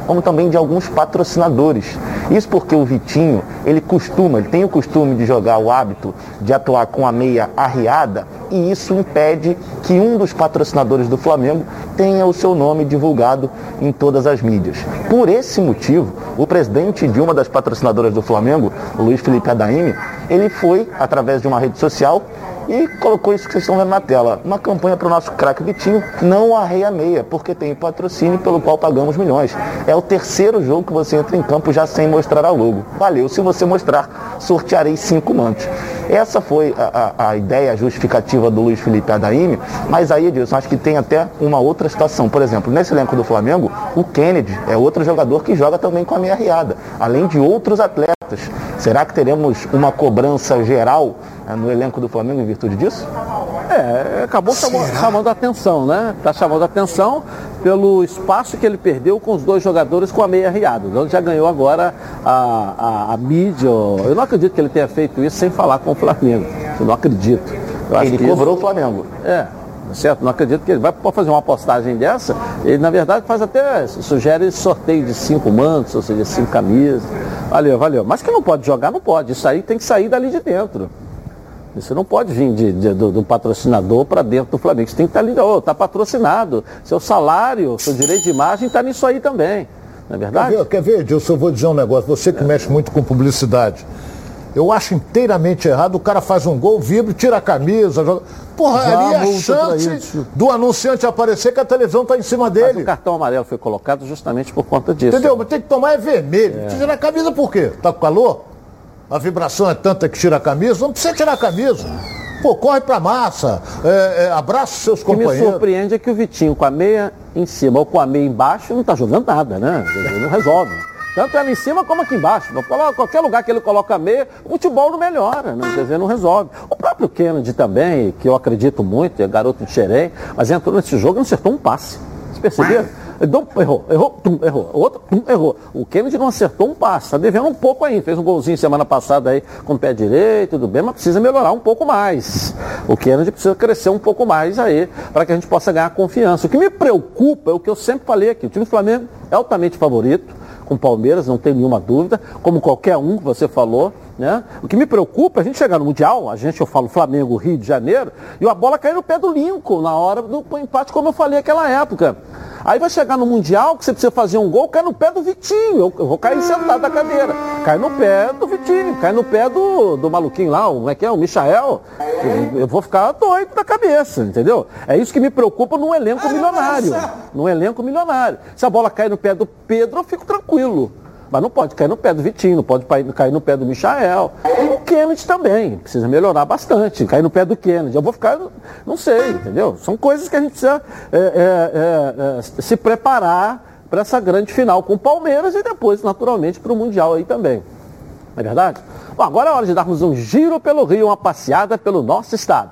como também de alguns patrocinadores. Isso porque o Vitinho, ele costuma, ele tem o costume de jogar o hábito de atuar com a meia arriada e isso impede que um dos patrocinadores do Flamengo tenha o seu nome divulgado em todas as mídias. Por esse motivo, o presidente de uma das patrocinadoras do Flamengo, Luiz Felipe Adaime, ele foi, através de uma rede social, e colocou isso que vocês estão vendo na tela. Uma campanha para o nosso craque Vitinho, não arreia meia, porque tem patrocínio pelo qual pagamos milhões. É o terceiro jogo que você entra em campo já sem mostrar a logo. Valeu, se você mostrar, sortearei cinco mantos. Essa foi a, a, a ideia, a justificativa do Luiz Felipe Adaime, mas aí, Edilson, acho que tem até uma outra situação. Por exemplo, nesse elenco do Flamengo, o Kennedy é outro jogador que joga também com a meia riada, além de outros atletas. Será que teremos uma cobrança geral né, no elenco do Flamengo em virtude disso? É, acabou chamando, chamando a atenção, né? Está chamando a atenção pelo espaço que ele perdeu com os dois jogadores com a meia riada. Onde já ganhou agora a, a, a, mídia. Eu não acredito que ele tenha feito isso sem falar com o Flamengo. Eu não acredito. Eu ele cobrou isso... o Flamengo. É, certo? Não acredito que ele vai fazer uma postagem dessa. Ele, na verdade, faz até, sugere sorteio de cinco mantos, ou seja, cinco camisas. Valeu, valeu. Mas que não pode jogar, não pode. Isso aí tem que sair dali de dentro. Isso não pode vir de, de, do, do, patrocinador para dentro do Flamengo. Isso tem que estar tá ali, oh, está patrocinado. Seu salário, seu direito de imagem está nisso aí também. Não é verdade? Quer ver, quer ver Edilson? Eu vou dizer um negócio. Você que é. mexe muito com publicidade. Eu acho inteiramente errado. O cara faz um gol, vibra, tira a camisa. Joga... Porra, Já ali é a chance do anunciante aparecer que a televisão está em cima dele. Mas o cartão amarelo foi colocado justamente por conta disso. Entendeu? Mas tem que tomar é vermelho. É. Tira a camisa por quê? Tá com calor? A vibração é tanta que tira a camisa? Não precisa tirar a camisa. Pô, corre pra massa, é, é, abraça seus companheiros. O que me surpreende é que o Vitinho com a meia em cima ou com a meia embaixo não tá jogando nada, né? Ele não resolve. Tanto ela em cima como aqui embaixo. Qualquer lugar que ele coloca a meia, o futebol não melhora, né? quer dizer, não resolve. O próprio Kennedy também, que eu acredito muito, é garoto de Xerém, mas entrou nesse jogo e não acertou um passe. Vocês perceberam? errou, errou, tum, errou, outro, tum, errou. O Kennedy não acertou um passe, está devendo um pouco aí. Fez um golzinho semana passada aí com o pé direito, tudo bem, mas precisa melhorar um pouco mais. O Kennedy precisa crescer um pouco mais aí para que a gente possa ganhar confiança. O que me preocupa é o que eu sempre falei aqui. O time do Flamengo é altamente favorito com o Palmeiras, não tem nenhuma dúvida, como qualquer um que você falou. Né? O que me preocupa é a gente chegar no Mundial, a gente, eu falo Flamengo, Rio de Janeiro, e a bola cair no pé do Lincoln na hora do empate, como eu falei naquela época. Aí vai chegar no Mundial, que você precisa fazer um gol, cai no pé do Vitinho. Eu, eu vou cair sentado da cadeira. Cai no pé do Vitinho, cai no pé do, do maluquinho lá, como é que é? O Michael. Eu, eu vou ficar doido da cabeça, entendeu? É isso que me preocupa num elenco milionário. Num elenco milionário. Se a bola cair no pé do Pedro, eu fico tranquilo. Mas não pode cair no pé do Vitinho, não pode cair no pé do Michael. O Kennedy também, precisa melhorar bastante, cair no pé do Kennedy. Eu vou ficar, não sei, entendeu? São coisas que a gente precisa é, é, é, se preparar para essa grande final com o Palmeiras e depois, naturalmente, para o Mundial aí também. Não é verdade? Bom, agora é hora de darmos um giro pelo Rio, uma passeada pelo nosso estado.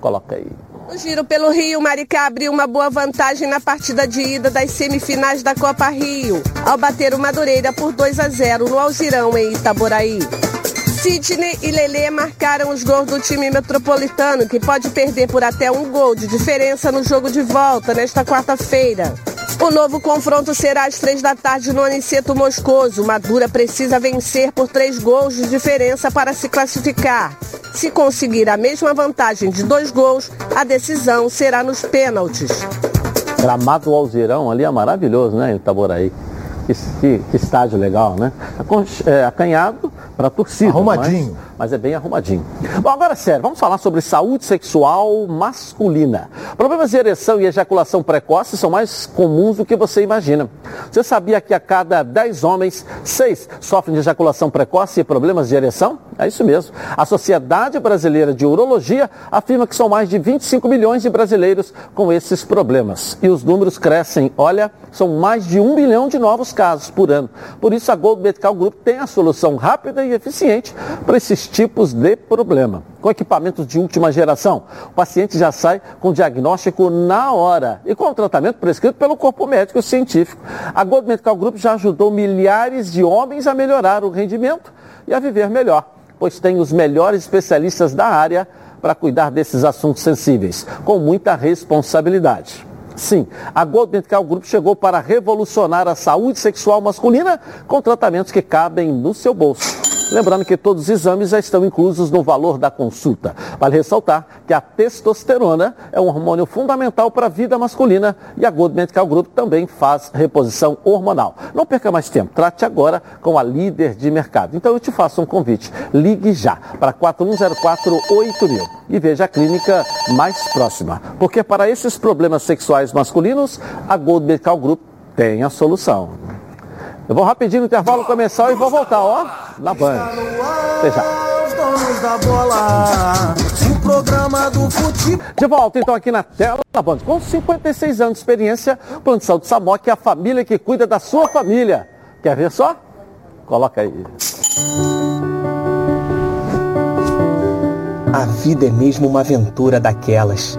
Coloca aí. O giro pelo Rio, Maricá abriu uma boa vantagem na partida de ida das semifinais da Copa Rio, ao bater o Madureira por 2 a 0 no Alzirão, em Itaboraí. Sidney e Lele marcaram os gols do time metropolitano, que pode perder por até um gol de diferença no jogo de volta nesta quarta-feira. O novo confronto será às três da tarde no Aniceto Moscoso. Madura precisa vencer por três gols de diferença para se classificar. Se conseguir a mesma vantagem de dois gols, a decisão será nos pênaltis. Gramado Alzirão ali é maravilhoso, né, Itaboraí? Que, que estádio legal, né? É, acanhado para a torcida. Arrumadinho. Mas é bem arrumadinho. Bom, agora sério, vamos falar sobre saúde sexual masculina. Problemas de ereção e ejaculação precoce são mais comuns do que você imagina. Você sabia que a cada 10 homens, 6 sofrem de ejaculação precoce e problemas de ereção? É isso mesmo. A Sociedade Brasileira de Urologia afirma que são mais de 25 milhões de brasileiros com esses problemas. E os números crescem. Olha, são mais de um milhão de novos casos por ano. Por isso, a Gold Medical Group tem a solução rápida e eficiente para esses tipos de problema. Com equipamentos de última geração, o paciente já sai com diagnóstico na hora e com o tratamento prescrito pelo corpo médico científico. A Gold Medical Group já ajudou milhares de homens a melhorar o rendimento e a viver melhor, pois tem os melhores especialistas da área para cuidar desses assuntos sensíveis, com muita responsabilidade. Sim, a Gold Medical Group chegou para revolucionar a saúde sexual masculina com tratamentos que cabem no seu bolso. Lembrando que todos os exames já estão inclusos no valor da consulta. Vale ressaltar que a testosterona é um hormônio fundamental para a vida masculina e a Gold Medical Group também faz reposição hormonal. Não perca mais tempo, trate agora com a líder de mercado. Então eu te faço um convite, ligue já para 41048000 e veja a clínica mais próxima, porque para esses problemas sexuais masculinos, a Gold Medical Group tem a solução. Eu vou rapidinho no intervalo começar e vou voltar, ó, na Band. Até já. De volta então aqui na tela da Band. Com 56 anos de experiência, Plano de Saúde Samok é a família que cuida da sua família. Quer ver só? Coloca aí. A vida é mesmo uma aventura daquelas.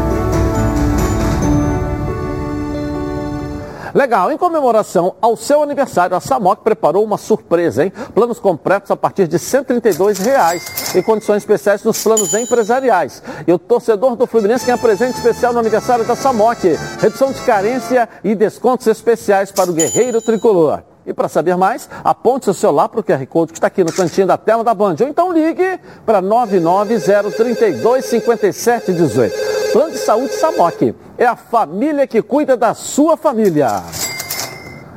Legal, em comemoração ao seu aniversário, a Samok preparou uma surpresa, hein? Planos completos a partir de 132 reais e condições especiais nos planos empresariais. E o torcedor do Fluminense ganha presente especial no aniversário da Samok. Redução de carência e descontos especiais para o guerreiro tricolor. E para saber mais, aponte seu celular para o QR Code que está aqui no cantinho da tela da Band. Ou então ligue para 990325718. Plano de Saúde Samok. É a família que cuida da sua família.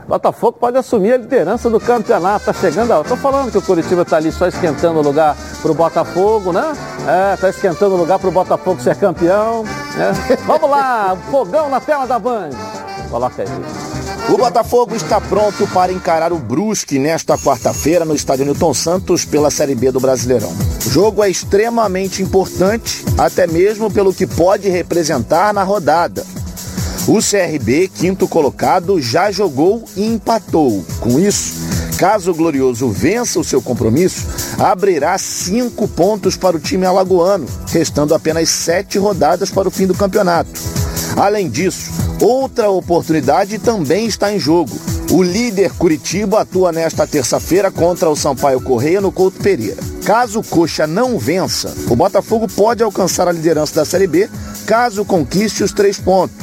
Botafogo pode assumir a liderança do campeonato. Tá chegando. Tô falando que o Curitiba está ali só esquentando o lugar para o Botafogo, né? É, tá esquentando o lugar para o Botafogo ser campeão. Né? Vamos lá, fogão na tela da Band. Coloca aí. O Botafogo está pronto para encarar o Brusque nesta quarta-feira no estádio Newton Santos pela Série B do Brasileirão. O jogo é extremamente importante, até mesmo pelo que pode representar na rodada. O CRB, quinto colocado, já jogou e empatou. Com isso, caso o Glorioso vença o seu compromisso, abrirá cinco pontos para o time alagoano, restando apenas sete rodadas para o fim do campeonato. Além disso, outra oportunidade também está em jogo. O líder Curitiba atua nesta terça-feira contra o Sampaio Correia no Couto Pereira. Caso Coxa não vença, o Botafogo pode alcançar a liderança da Série B caso conquiste os três pontos.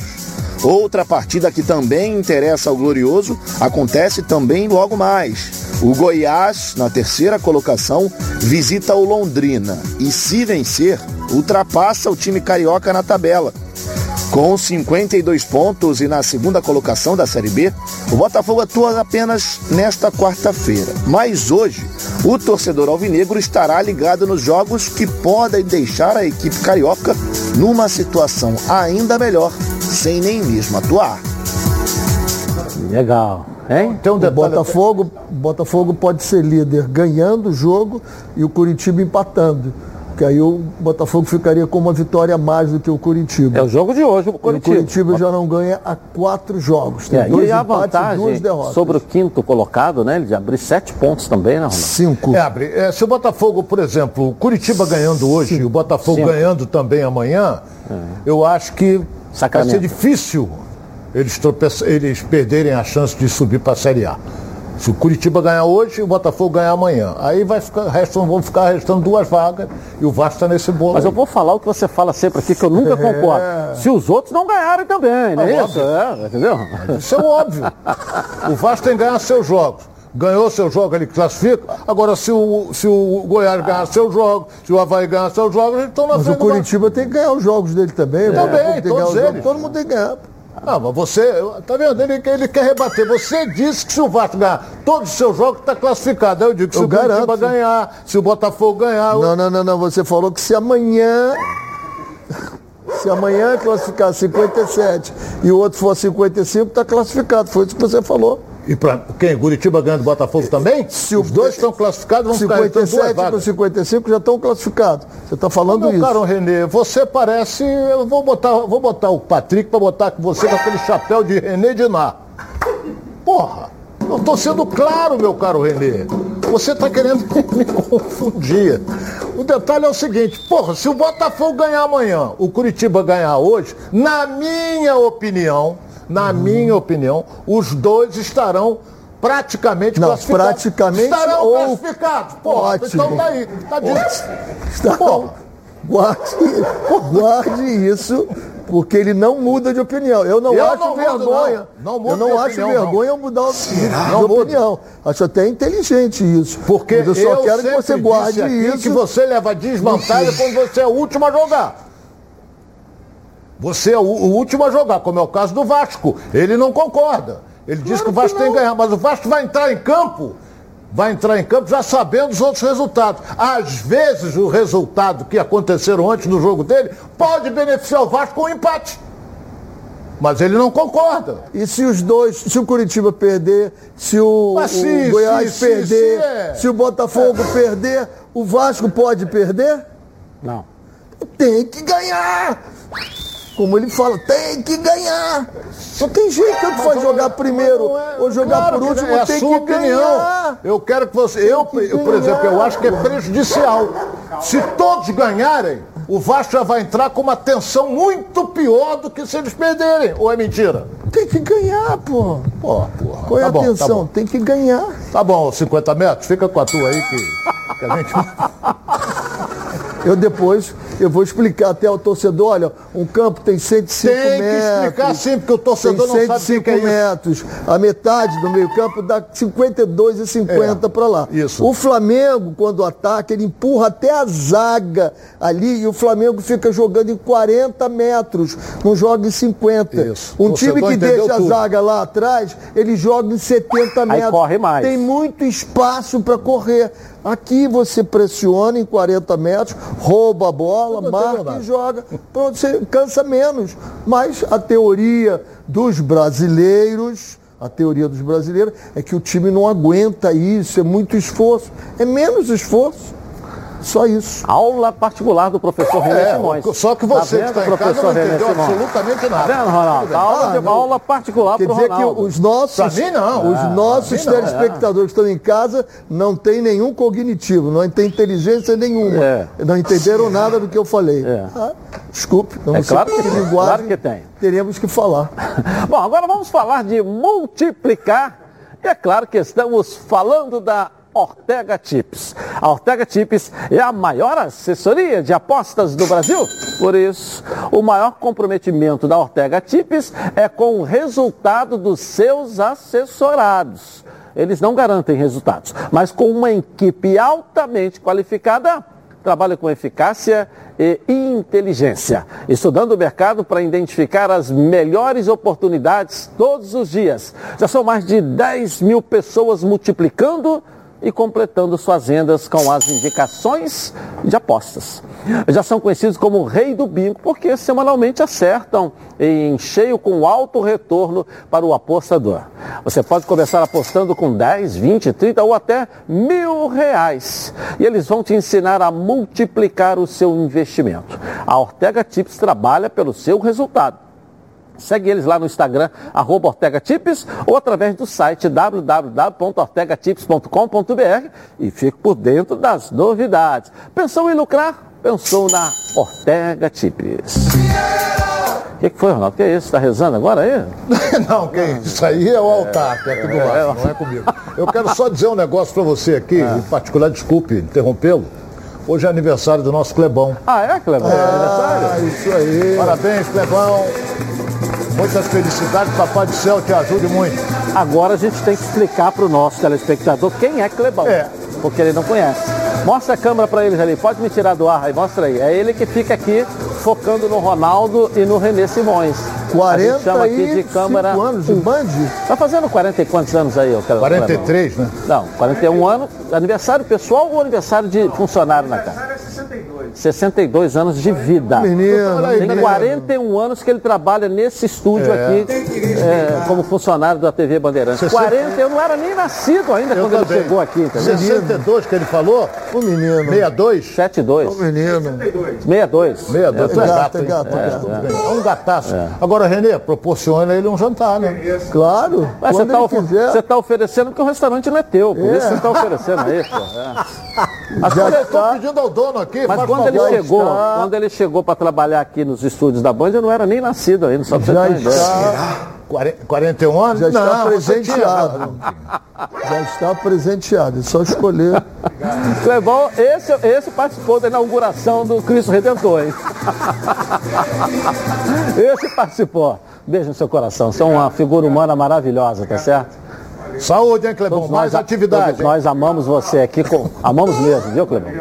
Outra partida que também interessa ao Glorioso acontece também logo mais. O Goiás, na terceira colocação, visita o Londrina e, se vencer, ultrapassa o time carioca na tabela. Com 52 pontos e na segunda colocação da Série B, o Botafogo atua apenas nesta quarta-feira. Mas hoje, o torcedor alvinegro estará ligado nos jogos que podem deixar a equipe carioca numa situação ainda melhor, sem nem mesmo atuar. Legal. Hein? Tem um detalhe, Botafogo, Botafogo pode ser líder ganhando o jogo e o Curitiba empatando. Porque aí o Botafogo ficaria com uma vitória a mais do que o Curitiba. É o jogo de hoje, o Curitiba. E o Curitiba já não ganha há quatro jogos. Tem É, dois e a empates vantagem duas derrotas. sobre o quinto colocado, né? Ele de abrir sete pontos também, né, Ronaldo? Cinco. É, abre. É, se o Botafogo, por exemplo, o Curitiba ganhando hoje e o Botafogo Sim. ganhando também amanhã, eu acho que vai Sacramento. ser difícil eles, eles perderem a chance de subir para a Série A. Se o Curitiba ganhar hoje e o Botafogo ganhar amanhã. Aí vai ficar, restam, vão ficar restando duas vagas e o Vasco está nesse bolo. Mas aí. eu vou falar o que você fala sempre aqui, que eu nunca concordo. Se os outros não ganharem também, não é Ah, isso? É, entendeu? Isso é óbvio. O Vasco tem que ganhar seus jogos. Ganhou seu jogo, ele classifica. Agora, se o, se o Goiás ganhar seus jogos, se o Havaí ganhar seus jogos, eles estão na Mas o frente do Vasco. Curitiba tem que ganhar os jogos dele também. o Também, todos jogos, eles. Todo mundo tem que ganhar. Ah, mas você, tá vendo? Ele, quer- ele quer rebater. Você disse que se o Vasco ganhar todos os seus jogos, está classificado. Eu digo que se Eu o Curitiba garanto. ganhar, se o Botafogo ganhar. Não, não, não, não. Você falou que se amanhã. Se amanhã classificar 57 e o outro for 55, está classificado. Foi isso que você falou. E para quem? Curitiba ganhando Botafogo também? Se Os dois estão classificados, vão ficar então duas 57 para vagas. 55 já estão classificados. Você está falando Meu isso. caro Renê, você parece. Eu vou botar, vou botar o Patrick para botar com você com aquele chapéu de Renê Diná. Porra, eu tô sendo claro, meu caro Renê. Você tá querendo me confundir. O detalhe é o seguinte, porra, se o Botafogo ganhar amanhã, o Curitiba ganhar hoje, na minha opinião, na minha opinião, os dois estarão praticamente Não, classificados. praticamente estarão ou- classificados. Porra, Ótimo. então tá aí, tá dito. Está bom. Guarde, guarde isso, porque ele não muda de opinião. Eu não Eu acho não vergonha. não. Não eu não de acho opinião, vergonha eu mudar de Não mudo. opinião. Acho até inteligente isso. Porque eu só quero que você guarde isso. que você leva desvantagem quando você é o último a jogar. Você é o, o último a jogar, como é o caso do Vasco. Ele não concorda. Ele diz que o Vasco tem que ganhar, mas o Vasco vai entrar em campo, vai entrar em campo já sabendo os outros resultados. Às vezes o resultado que aconteceram antes do jogo dele pode beneficiar o Vasco com um empate. Mas ele não concorda. E se os dois, se o Curitiba perder, se o, Mas o Goiás perder, se é- se o Botafogo perder, o Vasco pode perder? Não. Tem que ganhar! Como ele fala, tem que ganhar! Não tem jeito, tanto faz jogar primeiro é- ou jogar claro por que último, é a tem sua que opinião. ganhar! Eu quero que você. Eu, que eu, por exemplo, eu acho que é prejudicial. Se todos ganharem, o Vasco já vai entrar com uma tensão muito pior do que se eles perderem. Ou é mentira? Tem que ganhar, pô! Pô, porra. Qual é Tá a bom, tá atenção? bom. tem que ganhar. Tá bom, 50 metros, fica com a tua aí que, que a gente. Eu depois, eu vou explicar até ao torcedor, olha, um campo tem 105 Tem que metros. explicar sim, porque o torcedor tem não sabe o que 105 que é isso. metros. A metade do meio campo dá 52 e 50 É, para lá. isso. O Flamengo, quando ataca, ele empurra até a zaga ali e o Flamengo fica jogando em 40 metros, não joga em 50. Isso. Um time que deixa tudo. a zaga lá atrás, ele joga em 70 metros. corre mais. Tem muito espaço para correr. Aqui você pressiona em 40 metros, rouba a bola, marca e joga. Pronto, você cansa menos. Mas a teoria dos brasileiros, a teoria dos brasileiros é que o time não aguenta isso, é muito esforço. É menos esforço. Só isso. Aula particular do professor René É, Simões. só que você Tá que está em casa não René entendeu Simões? absolutamente Tá nada. vendo, Ronaldo? Aula, Ah, de, não. aula particular Quer pro dizer que Ronaldo. os nossos, Pra mim, não. os Ah, nossos não. telespectadores que estão em casa não têm nenhum cognitivo, não tem inteligência nenhuma. É. Não entenderam nada do que eu falei. É. Ah, desculpe, não É claro que- que linguagem claro que tem. teremos que falar. Bom, agora vamos falar de multiplicar. E é claro que estamos falando da Ortega Tips. A Ortega Tips é a maior assessoria de apostas do Brasil. Por isso, o maior comprometimento da Ortega Tips é com o resultado dos seus assessorados. Eles não garantem resultados, mas com uma equipe altamente qualificada, trabalha com eficácia e inteligência, estudando o mercado para identificar as melhores oportunidades todos os dias. Já são mais de 10 mil pessoas multiplicando e completando suas vendas com as indicações de apostas. Já são conhecidos como o rei do bingo porque semanalmente acertam em cheio com alto retorno para o apostador. Você pode começar apostando com 10, 20, 30 ou até mil reais. E eles vão te ensinar a multiplicar o seu investimento. A Ortega Tips trabalha pelo seu resultado. Segue eles lá no Instagram, arroba Ortega Tips, ou através do site www.ortegatips.com.br e fique por dentro das novidades. Pensou em lucrar? Pensou na Ortega Tips. O que, que foi, Ronaldo? que é isso? Está rezando agora aí? Não, quem? Isso aí é o altar, que é tudo lá, não é comigo. Eu quero só dizer um negócio para você aqui, Ah. em particular, desculpe interrompê-lo. Hoje é aniversário do nosso Clebão. Ah, é, Cleber? É aniversário? Ah, isso aí. Parabéns, Clebão. Muitas felicidades, Papai do Céu te ajude muito. Agora a gente tem que explicar para o nosso telespectador quem é Clebão. É. Porque ele não conhece. Mostra a câmera para eles ali. Pode me tirar do ar aí, mostra aí. É ele que fica aqui focando no Ronaldo e no Renê Simões. a gente chama aqui de 45 câmera. anos de Band? Tá fazendo 40 e quantos anos aí, ô Clebão? 43, né? Não, 41 anos. Aniversário pessoal ou aniversário de funcionário na casa? Aniversário é 62. 62 anos de vida. Menino, Tem menino. 41 anos que ele trabalha nesse estúdio É. aqui é, como funcionário da TV Bandeirantes. 60. 40, eu não era nem nascido ainda Eu quando ele também. chegou aqui, entendeu? 62 que ele falou? O menino. 62? 72. O menino. 62. 62. Tu é É gato, é gato, é. É um gataço. Agora, Renê, proporciona ele um jantar, né? Claro. Mas você está ele tá oferecendo porque o restaurante não é teu, por É. isso você está oferecendo aí, pô. Mas Já está. pedindo ao dono aqui, mas quando ele chegou, está. quando ele chegou para trabalhar aqui nos estúdios da Band, eu não era nem nascido ainda, só para você ter está, 40 41 anos? já está não, tinha- presenteado. Já está presenteado. É só escolher. Clebão, esse, esse participou da inauguração do Cristo Redentor, hein? Esse participou. Beijo no seu coração. Você é uma figura humana maravilhosa, tá certo? Saúde, hein, Clebão? Todos Mais nós- atividade. todos nós amamos você aqui, com, amamos mesmo, viu, Clebão?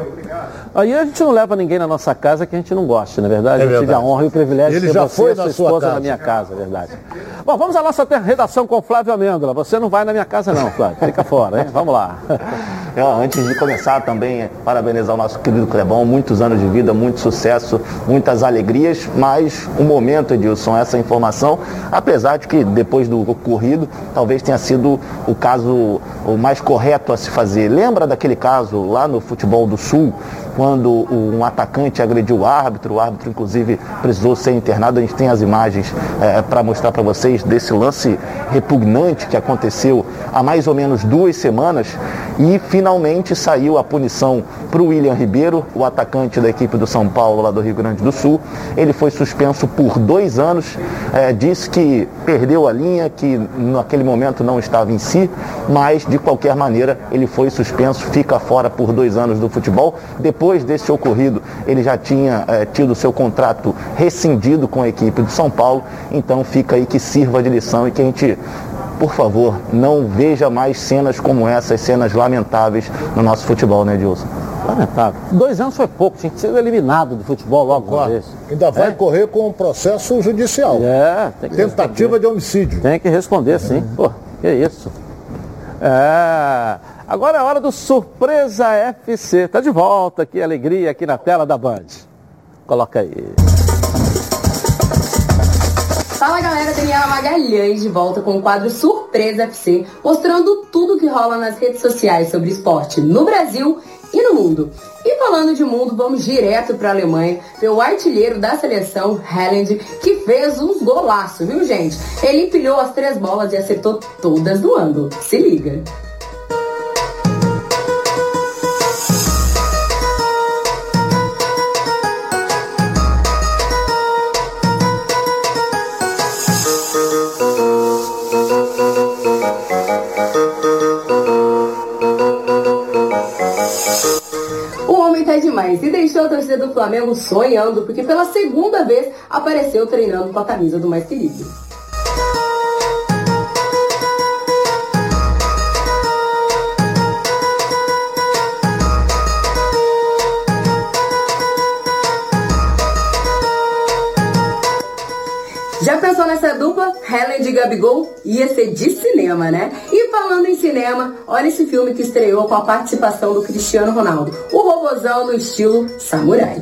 Aí a gente não leva ninguém na nossa casa que a gente não goste, não é verdade? É eu tive a verdade. honra e o privilégio Ele de ter já você foi e sua na sua esposa casa. na minha casa, é verdade. Bom, vamos à nossa redação com o Flávio Amêndola. Você não vai na minha casa não, Flávio. Fica fora, hein? Vamos lá. É, antes de começar também, parabenizar o nosso querido Clebão, muitos anos de vida, muito sucesso, muitas alegrias, mas o momento, Edilson, essa informação, apesar de que depois do ocorrido, talvez tenha sido o caso o mais correto a se fazer. Lembra daquele caso lá no futebol do Sul, quando um atacante agrediu o árbitro, o árbitro inclusive precisou ser internado, a gente tem as imagens para mostrar para vocês desse lance repugnante que aconteceu há mais ou menos duas semanas e finalmente saiu a punição para o William Ribeiro, o atacante da equipe do São Paulo lá do Rio Grande do Sul. Ele foi suspenso por dois anos, eh, disse que perdeu a linha, que naquele momento não estava em si, mas de qualquer maneira ele foi suspenso, fica fora por dois anos do futebol. Depois desse ocorrido, ele já tinha eh, tido seu contrato rescindido com a equipe do São Paulo, então fica aí que sirva de lição e que a gente por favor, não veja mais cenas como essas, cenas lamentáveis no nosso futebol, né, Edilson? Lamentável. Dois anos foi pouco, tinha que ser eliminado do futebol logo uma vez. Ainda vai É? correr com um processo judicial. É, tem que Tentativa de homicídio. Tem que responder sim. Pô, que isso. É. Agora é hora do Surpresa FC. Tá de volta aqui, alegria aqui na tela da Band. Coloca aí. Fala galera, Daniela Magalhães de volta com o quadro Surpresa FC, mostrando tudo que rola nas redes sociais sobre esporte no Brasil e no mundo. E falando de mundo, vamos direto para a Alemanha, ver o artilheiro da seleção, Haaland, que fez uns golaços, viu gente? Ele empilhou as três bolas e acertou todas no ângulo. Se liga! E deixou a torcida do Flamengo sonhando, porque pela segunda vez apareceu treinando com a camisa do mais querido. Helen e Gabigol ia ser de cinema, né? E falando em cinema, olha esse filme que estreou com a participação do Cristiano Ronaldo, o robozão no estilo samurai.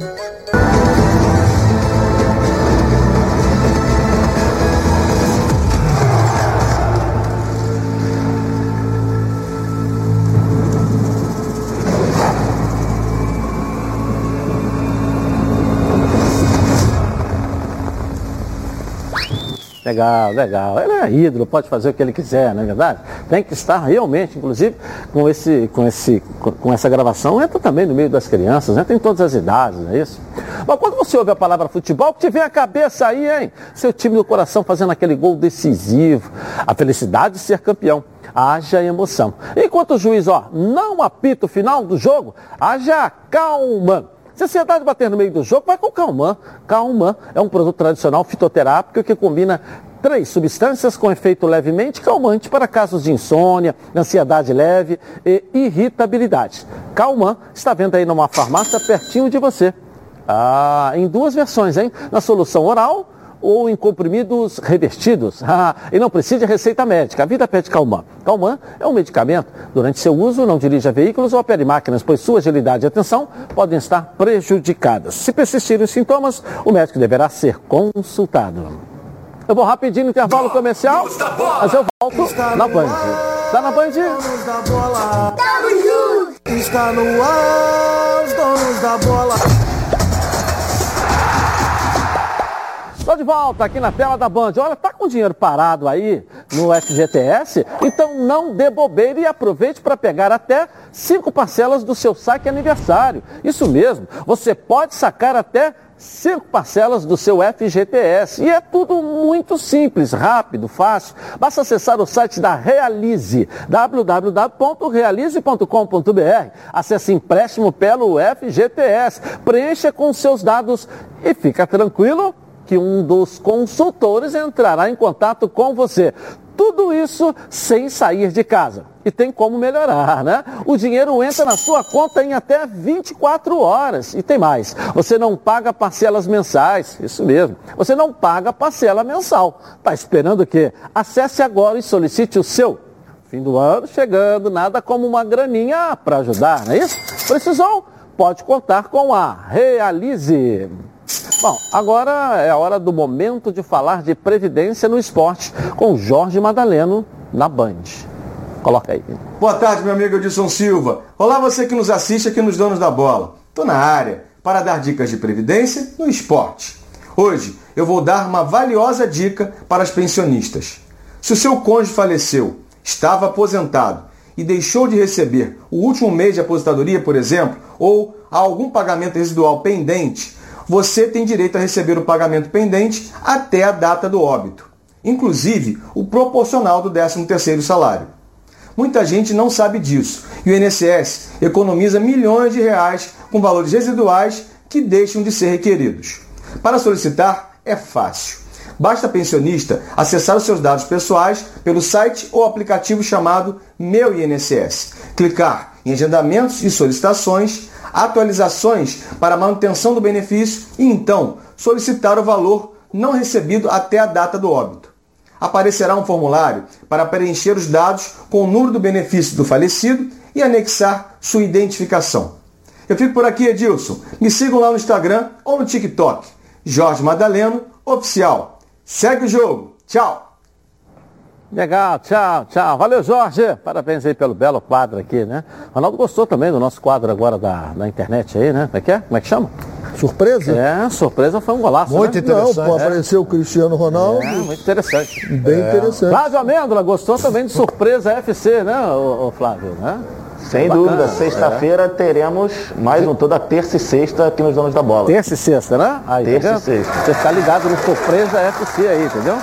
Legal, legal. Ele é ídolo, pode fazer o que ele quiser, não é verdade? Tem que estar realmente, inclusive, com, esse, com, esse, com- essa gravação, entra também no meio das crianças, entra em todas as idades, não é isso? Mas quando você ouve a palavra futebol, que te vem à cabeça aí, hein? Seu time do coração fazendo aquele gol decisivo, a felicidade de ser campeão. Haja emoção. Enquanto o juiz, ó, não apita o final do jogo, haja calma. Se a ansiedade bater no meio do jogo, vai com Calman. Calman é um produto tradicional fitoterápico que combina três substâncias com efeito levemente calmante para casos de insônia, ansiedade leve e irritabilidade. Calman está vendo aí numa farmácia pertinho de você. Ah, em duas versões, hein? Na solução oral ou em comprimidos revestidos. Ah, e não precisa de receita médica. A vida pede Calman. Calman é um medicamento. Durante seu uso, não dirija veículos ou opere máquinas, pois sua agilidade e atenção podem estar prejudicadas. Se persistirem os sintomas, o médico deverá ser consultado. Eu vou rapidinho no intervalo comercial, mas eu volto na Band. Tá na Band? Está no ar, os donos da bola. De volta aqui na tela da Band. Olha, tá com dinheiro parado aí no FGTS? Então não dê bobeira e aproveite para pegar até cinco parcelas do seu saque aniversário. Isso mesmo, você pode sacar até cinco parcelas do seu FGTS. E é tudo muito simples, rápido, fácil. Basta acessar o site da Realize, www.realize.com.br. Acesse empréstimo pelo FGTS, preencha com seus dados e fica tranquilo que um dos consultores entrará em contato com você. Tudo isso sem sair de casa. E tem como melhorar, né? O dinheiro entra na sua conta em até 24 horas. E tem mais. Você não paga parcelas mensais. Isso mesmo. Você não paga parcela mensal. Tá esperando o quê? Acesse agora e solicite o seu. Fim do ano chegando, nada como uma graninha para ajudar, não é isso? Precisou? Pode contar com a Realize. Bom, agora é a hora do momento de falar de previdência no esporte com Jorge Madaleno na Band. Coloca aí. Boa tarde, meu amigo Edson Silva. Olá, você que nos assiste aqui nos Donos da Bola. Estou na área para dar dicas de previdência no esporte. Hoje eu vou dar uma valiosa dica para as pensionistas. Se o seu cônjuge faleceu, estava aposentado e deixou de receber o último mês de aposentadoria, por exemplo, ou há algum pagamento residual pendente, você tem direito a receber o pagamento pendente até a data do óbito, inclusive o proporcional do 13º salário. Muita gente não sabe disso e o INSS economiza milhões de reais com valores residuais que deixam de ser requeridos. Para solicitar é fácil. Basta pensionista acessar os seus dados pessoais pelo site ou aplicativo chamado Meu INSS, clicar em agendamentos e solicitações, atualizações para manutenção do benefício e então solicitar o valor não recebido até a data do óbito. Aparecerá um formulário para preencher os dados com o número do benefício do falecido e anexar sua identificação. Eu fico por aqui, Edilson. Me sigam lá no Instagram ou no TikTok. Jorge Madaleno, oficial. Segue o jogo. Tchau! Legal, tchau, tchau. Valeu, Jorge. Parabéns aí pelo belo quadro aqui, né? Ronaldo gostou também do nosso quadro agora da, da internet aí, né? Como é que é? Como é que chama? Surpresa? É, surpresa foi um golaço. Muito né? interessante. Não, pô, apareceu o Cristiano Ronaldo. É, muito interessante. Bem é. interessante. Flávio Amêndola gostou também de surpresa FC, né, o, Flávio? Né? Sem Bacana, dúvida, sexta-feira é. teremos mais um toda terça e sexta aqui nos Donos da Bola. Terça e sexta, né? Aí, terça tá e sexta. Você ficar ligado no Surpresa FC aí, entendeu?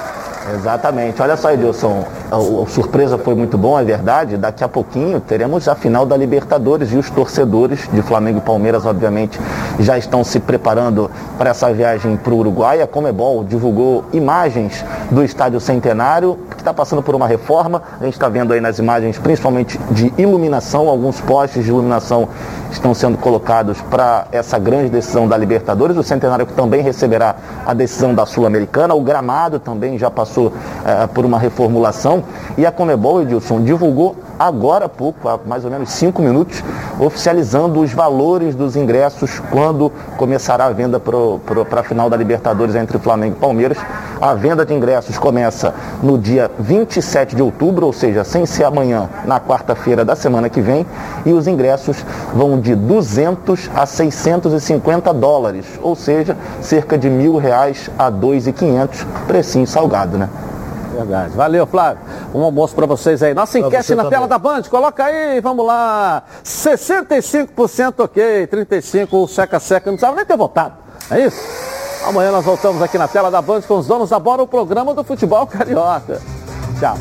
Exatamente. Olha só, Edilson, a, surpresa foi muito bom, é verdade. Daqui a pouquinho teremos a final da Libertadores e os torcedores de Flamengo e Palmeiras, obviamente, já estão se preparando para essa viagem para o Uruguai. A Comebol divulgou imagens do Estádio Centenário, que está passando por uma reforma. A gente está vendo aí nas imagens, principalmente de iluminação, alguns postes de iluminação estão sendo colocados para essa grande decisão da Libertadores. O Centenário que também receberá a decisão da Sul-Americana. O gramado também já passou eh, por uma reformulação. E a Comebol, Edilson, divulgou agora há pouco, há mais ou menos cinco minutos, oficializando os valores dos ingressos quando começará a venda para a final da Libertadores entre Flamengo e Palmeiras. A venda de ingressos começa no dia 27 de outubro, ou seja, sem ser amanhã, na quarta-feira da semana que vem, e os ingressos vão de 200 a 650 dólares, ou seja, cerca de mil reais a 2.500, precinho salgado, né? Verdade. Valeu, Flávio. Um almoço para vocês aí. Nossa enquete na também. tela da Band. Coloca aí, vamos lá. 65% ok, 35% seca-seca. Não precisava nem ter votado. É isso? Amanhã nós voltamos aqui na tela da Band com os donos da bola, o programa do futebol carioca. Tchau.